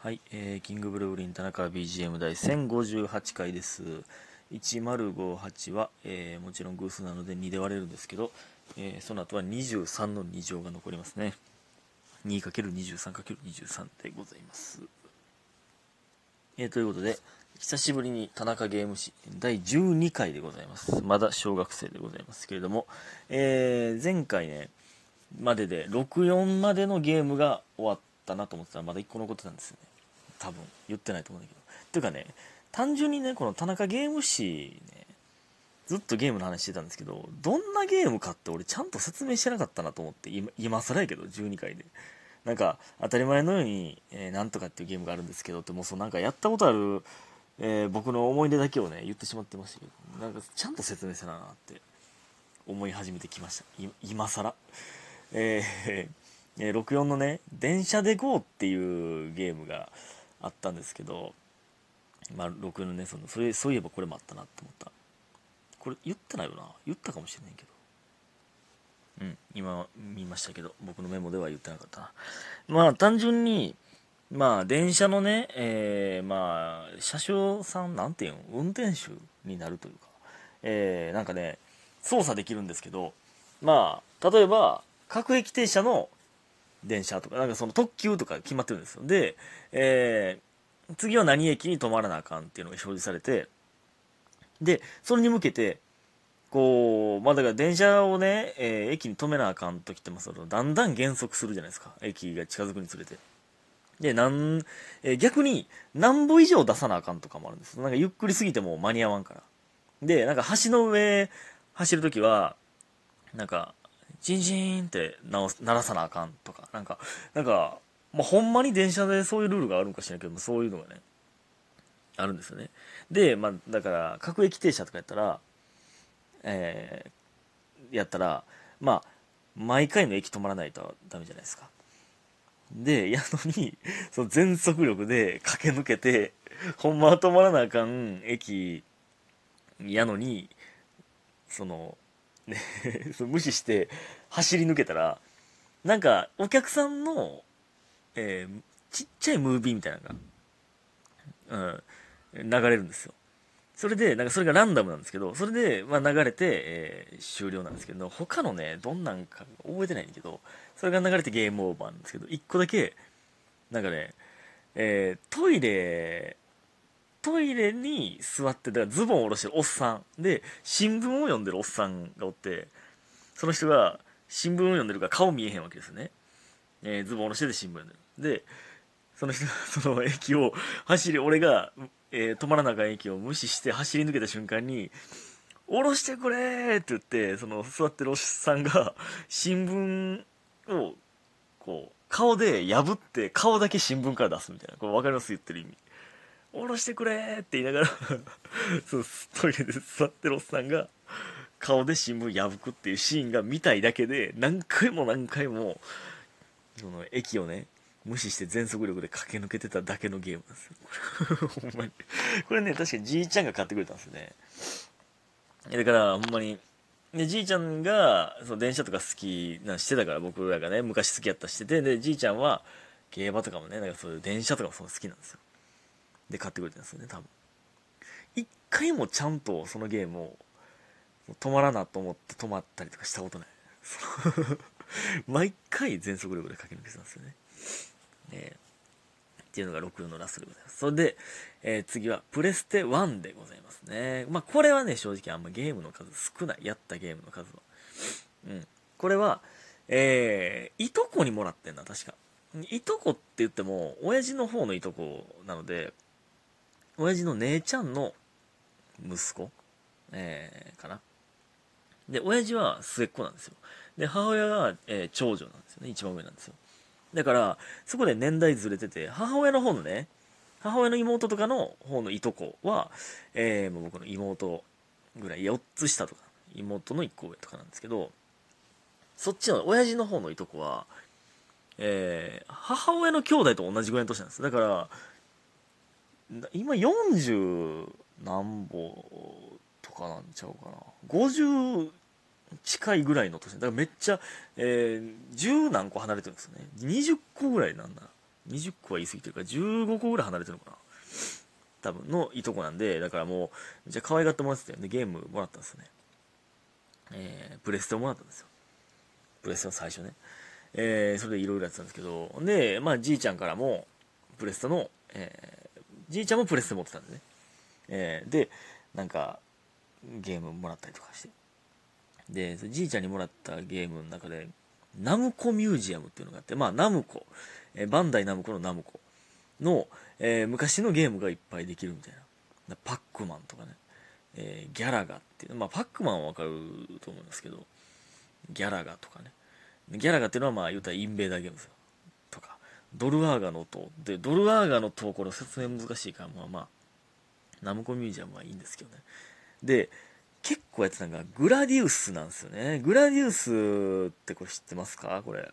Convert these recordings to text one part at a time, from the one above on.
はい、えー、キングブルーリン田中 BGM 第1058回です。1058は、えーもちろん偶数なので2で割れるんですけど、えーその後は23の2乗が残りますね。2×23×23 でございます。えーということで、久しぶりに田中ゲーム誌第12回でございます。まだ小学生でございますけれども、えー前回ね、までで64までのゲームが終わったなと思ってたらまだ1個残ってたんですよね。多分。言ってないと思うんだけど。っていうかね単純にねこの田中ゲーム誌ねずっとゲームの話してたんですけどどんなゲームかって俺ちゃんと説明してなかったなと思って今今更やけど12回で。なんか当たり前のように、えーなんとかっていうゲームがあるんですけどってもうそうなんかやったことある、えー僕の思い出だけをね言ってしまってましたけどなんかちゃんと説明せななって思い始めてきました。今更。えーえ64のね「電車で GO」っていうゲームがあったんですけど、まあ、64のねそのそれそういえばこれもあったなって思った。これ言ってないよな。言ったかもしれないけど。うん今見ましたけど僕のメモでは言ってなかったな。まあ単純にまあ電車のね、えーまあ車掌さんなんていうの運転手になるというかえーなんかね操作できるんですけどまあ例えば各駅停車の電車とかなんかその特急とか決まってるんですよ。で、えー次は何駅に止まらなあかんっていうのが表示されてでそれに向けてこうまあだから電車をね、えー駅に止めなあかん時ってまあそのだんだん減速するじゃないですか。駅が近づくにつれて。でなん、えー逆に何歩以上出さなあかんとかもあるんですなんかゆっくりすぎても間に合わんから。でなんか橋の上走るときはなんかチンチンって鳴らさなあかんとか。なんかなんか、まあ、ほんまに電車でそういうルールがあるんかしらけどもそういうのがねあるんですよね。でまあだから各駅停車とかやったらえーやったらまあ毎回の駅止まらないとダメじゃないですか。でやのにその全速力で駆け抜けてほんまは止まらなあかん駅やのにそのね。無視して走り抜けたらなんかお客さんの、えーちっちゃいムービーみたいなのが、うん、流れるんですよ。それでなんかそれがランダムなんですけどそれで、まあ、流れて、えー終了なんですけど他のねどんなんか覚えてないんだけどそれが流れてゲームオーバーなんですけど1個だけなんかね、えートイレトイレに座ってだからズボンを下ろしてるおっさんで新聞を読んでるおっさんがおってその人が新聞を読んでるから顔見えへんわけですね、えーズボン下ろしてて新聞読んでる。でその人 その駅を走り俺が、えー止まらなあかん駅を無視して走り抜けた瞬間に「下ろしてくれ!」って言ってその座ってるおっさんが新聞をこう顔で破って顔だけ新聞から出すみたいなこれ分かります？言ってる意味。下ろしてくれって言いながら そうトイレで座ってるおっさんが顔で新聞破くっていうシーンが見たいだけで何回も何回もその駅をね無視して全速力で駆け抜けてただけのゲームなんですよ。ほんまに。これね確かにじいちゃんが買ってくれたんですよね。だからほんまに。でじいちゃんがその電車とか好きなんしてたから僕らがね昔好きやったしててでじいちゃんは競馬とかもねなんかそういう電車とかもその好きなんですよ。で買ってくれたんですよね多分一回もちゃんとそのゲームを止まらなと思って止まったりとかしたことない 毎回全速力で駆け抜けてたんですよねえーっていうのが64のラストでございます。それで、えー次はプレステ1でございますね。まあこれはね、正直あんまゲームの数少ない。やったゲームの数は。うん。これは、えーいとこにもらってんな、確か。いとこって言っても、親父の方のいとこなので、親父の姉ちゃんの息子、えーかな？で、親父は末っ子なんですよ。で、母親が、えー長女なんですよね。一番上なんですよ。だから、そこで年代ずれてて、母親の方のね、母親の妹とかの方のいとこは、えーもう僕の妹ぐらい、4つ下とか、妹の1個上とかなんですけど、そっちの親父の方のいとこは、えー母親の兄弟と同じぐらいの年なんです。だから、今40何歩とかなんちゃうかな。50近いぐらいの年。だからめっちゃ、えー、10何個離れてるんですよね。20個ぐらいなんだ。20個は言い過ぎてるから15個ぐらい離れてるのかな。多分のいとこなんでだからもうじゃ可愛がってもらってたよでゲームもらったんですよね。えー、プレステもらったんですよ。プレステの最初ね。えー、それでいろいろやってたんですけど。でまあじいちゃんからもプレステの、えー、じいちゃんもプレステ持ってたんでね、えー、でなんかゲームもらったりとかして。でじいちゃんにもらったゲームの中でナムコミュージアムっていうのがあってまあナムコ、えー、バンダイナムコのナムコの、えー、昔のゲームがいっぱいできるみたいな。パックマンとかね、えー、ギャラガっていうまあパックマンはわかると思いますけどギャラガとかね。ギャラガっていうのはまあ言うたらインベーダーゲームですよ。ドルアーガの塔でドルアーガの塔これ説明難しいからまあまあナムコミュージアムはいいんですけどね。で結構やってたのがグラディウスなんですよね。グラディウスってこれ知ってますか？これ。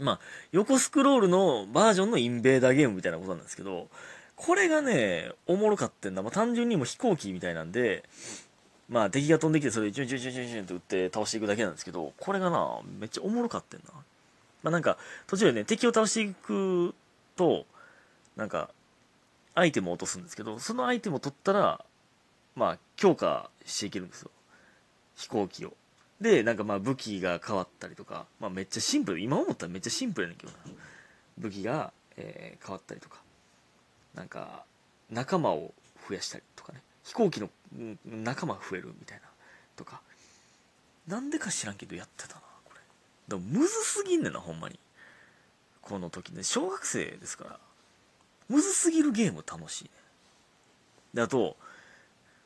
まあ、横スクロールのバージョンのインベーダーゲームみたいなことなんですけど、これがね、おもろかってんだ。まあ、単純にも飛行機みたいなんで、まあ、敵が飛んできて、それでチュンチュンチュンチュンチュンって撃って倒していくだけなんですけど、これがな、めっちゃおもろかってんな。まあ、なんか、途中でね、敵を倒していくと、なんか、アイテムを落とすんですけど、そのアイテムを取ったら、まあ、強化していけるんですよ。飛行機を。で、なんかまあ武器が変わったりとか、まあめっちゃシンプル。今思ったらめっちゃシンプルやねんけどな。武器が、えー、変わったりとか、なんか仲間を増やしたりとかね。飛行機の仲間増えるみたいなとか。なんでか知らんけどやってたな、でもむずすぎんねんな、ほんまに。この時ね、小学生ですから。むずすぎるゲーム楽しいね。で、あと、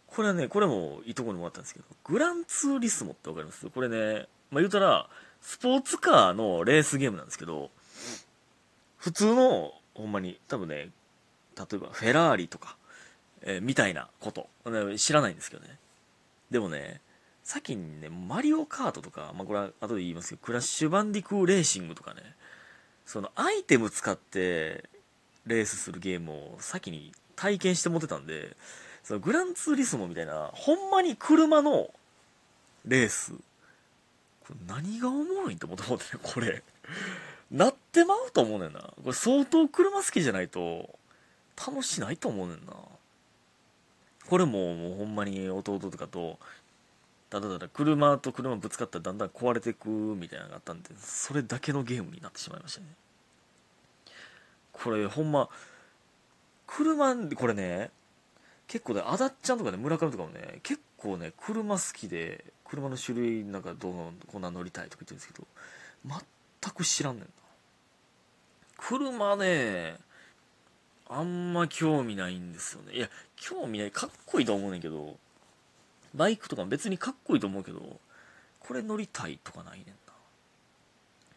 これはね、これもいいとこにもらったんですけど、グランツーリスモってわかります？これね、まあ、言うたら、スポーツカーのレースゲームなんですけど、普通の、ほんまに、多分ね、例えばフェラーリとか、えー、みたいなこと、知らないんですけどね。でもね、先にね、マリオカートとか、まあ、これは後で言いますけど、クラッシュバンディクーレーシングとかね、そのアイテム使ってレースするゲームを先に体験して持ってたんで、そのグランツーリスモみたいなほんまに車のレース。これ何がおもろいんって思って思ってねこれ。なってまうと思うねんな。これ相当車好きじゃないと楽しないと思うねんな。これももうほんまに弟とかとただただ車と車ぶつかったらだんだん壊れていくみたいなのがあったんでそれだけのゲームになってしまいましたねこれほんま車これね結構ね、あだっちゃんとかね、村上とかもね、結構ね、車好きで、車の種類なんかどうこんな乗りたいとか言ってるんですけど、全く知らんねんな。車ね、あんま興味ないんですよね。いや、興味ない。かっこいいと思うねんけど、バイクとか別にかっこいいと思うけど、これ乗りたいとかないねんな。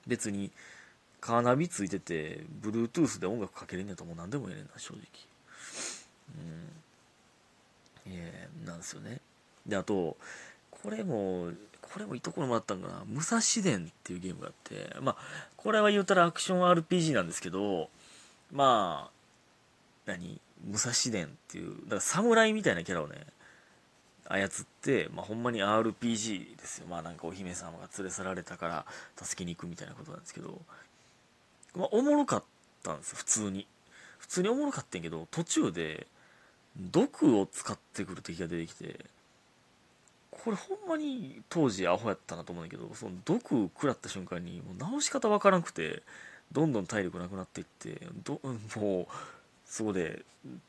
別に、カーナビついてて、Bluetooth で音楽かけれんねんともう何でもええねんな、正直。うん。えー、なんですよね。で、あと、これも、これもいいところもあったんかな。武蔵伝っていうゲームがあって、まあ、これは言うたらアクション RPG なんですけど、まあ、何？武蔵伝っていう、だから侍みたいなキャラをね、操って、まあ、ほんまに RPG ですよ。まあ、なんかお姫様が連れ去られたから助けに行くみたいなことなんですけど、まあ、おもろかったんです普通に。普通におもろかったんけど、途中で、毒を使ってくる敵が出てきてこれほんまに当時アホやったなと思うんだけどその毒食らった瞬間にもう直し方わからなくてどんどん体力なくなっていってど もうそこで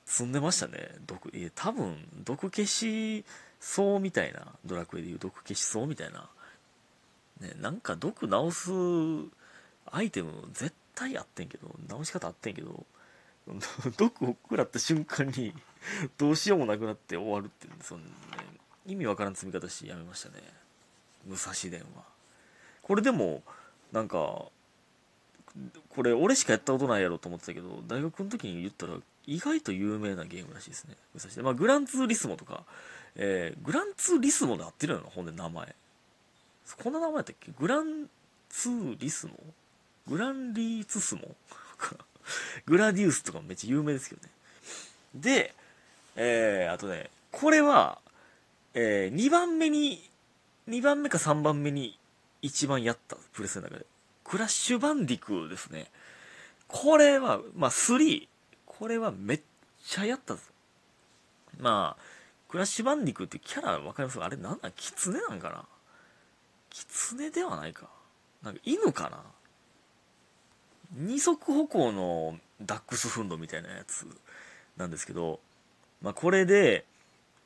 積んでましたね毒いや多分毒消しそうみたいなドラクエでいう毒消しそうみたいな。ねなんか毒直すアイテム絶対あってんけど直し方あってんけど 毒を食らった瞬間にどうしようもなくなって終わるってその、ね、意味わからん積み方しやめましたね。武蔵伝は。これでもなんかこれ俺しかやったことないやろと思ってたけど大学の時に言ったら意外と有名なゲームらしいですね。武蔵伝。まあグランツーリスモとか、えー、グランツーリスモで合ってるよなほんで名前こんな名前やったっけ？グランツーリスモ？グランリーツスモ？グラディウスとかめっちゃ有名ですけどねでえー、あとね、これは、えー、2番目に、2番目か3番目に一番やった、プレスの中で。クラッシュバンディクですね。これは、まあ、3、これはめっちゃやったぞ。まあ、クラッシュバンディクってキャラわかります？あれなんだキツネなんかな？キツネではないか。なんか犬かな？二足歩行のダックスフンドみたいなやつなんですけど、まあ、これで、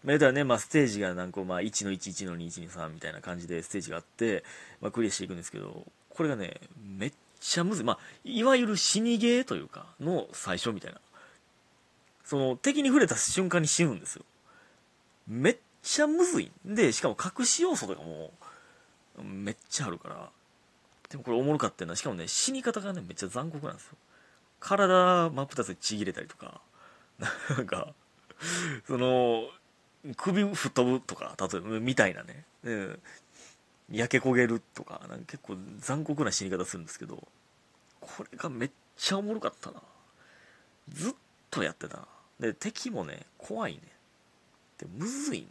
まあ、言うたらね、まあ、ステージが何個、まあ、1の1、1の2、1、2、3みたいな感じでステージがあって、まあ、クリアしていくんですけど、これがね、めっちゃむずい。まあ、いわゆる死にゲーというか、の最初みたいな。その、敵に触れた瞬間に死ぬんですよ。めっちゃむずいで、しかも隠し要素とかも、めっちゃあるから。でもこれおもろかったな。しかもね、死に方がね、めっちゃ残酷なんですよ。体真っ二つでちぎれたりとか、なんか、その、首吹っ飛ぶとか、例えば、みたいなね。焼け焦げるとか、なんか結構残酷な死に方するんですけど、これがめっちゃおもろかったな。ずっとやってたな。で、敵もね、怖いね。で、むずいね。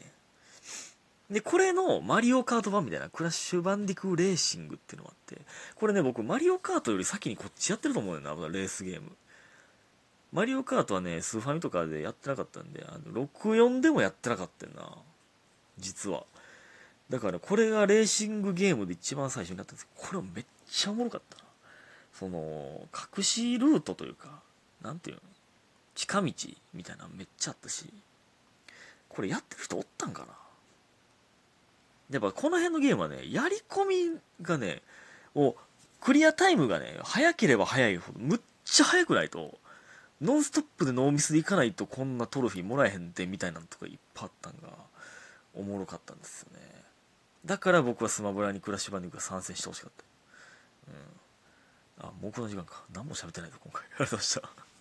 で、これのマリオカート版みたいなクラッシュバンディクレーシングっていうのがあって、これね、僕マリオカートより先にこっちやってると思うよな、レースゲーム。マリオカートはね、スーファミとかでやってなかったんで、あの、64でもやってなかったんな。実は。だからこれがレーシングゲームで一番最初になったんですけど、これめっちゃおもろかったな。その、隠しルートというか、なんていうの？近道みたいなのめっちゃあったし、これやってる人おったんかな？やっぱこの辺のゲームはね、やり込みがね、を、クリアタイムがね、早ければ早いほど、むっちゃ早くないと、ノンストップでノーミスでいかないとこんなトロフィーもらえへんでみたいなのとかいっぱいあったんが、おもろかったんですよね。だから僕はスマブラにクラッシュバンディングが参戦してほしかった。うん。あ、もうこの時間か。何も喋ってないぞ、今回。ありがとうございました。